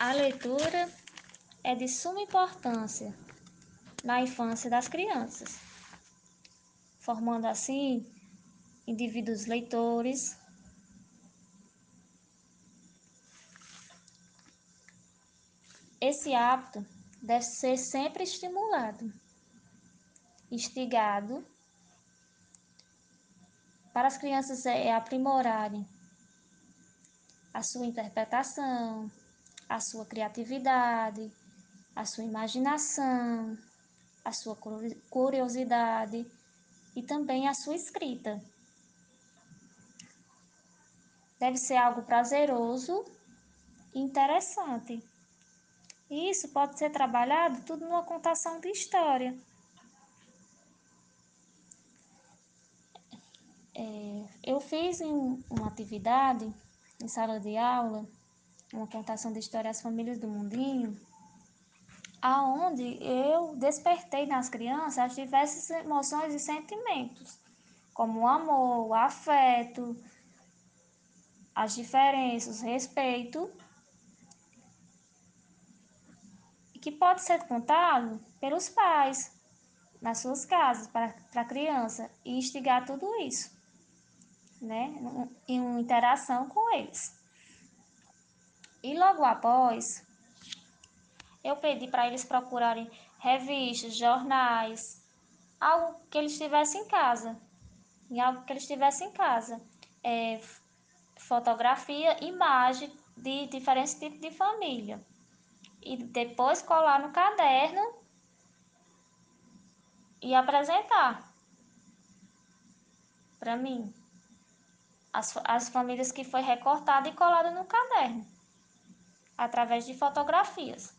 A leitura é de suma importância na infância das crianças, formando assim indivíduos leitores. Esse hábito deve ser sempre estimulado, instigado, para as crianças é, aprimorarem a sua interpretação, a sua criatividade, a sua imaginação, a sua curiosidade e também a sua escrita. Deve ser algo prazeroso e interessante. E isso pode ser trabalhado tudo numa contação de história. É, eu fiz uma atividade em sala de aula, uma contação de história às famílias do mundinho, aonde eu despertei nas crianças as diversas emoções e sentimentos, como o amor, o afeto, as diferenças, o respeito, que pode ser contado pelos pais nas suas casas para a criança e instigar tudo isso né, em uma interação com eles. E logo após, eu pedi para eles procurarem revistas, jornais, algo que eles tivessem em casa, em algo que eles tivessem em casa, é, fotografia, imagem de diferentes tipos de família. E depois colar no caderno e apresentar para mim as, as famílias que foi recortada e colada no caderno, através de fotografias.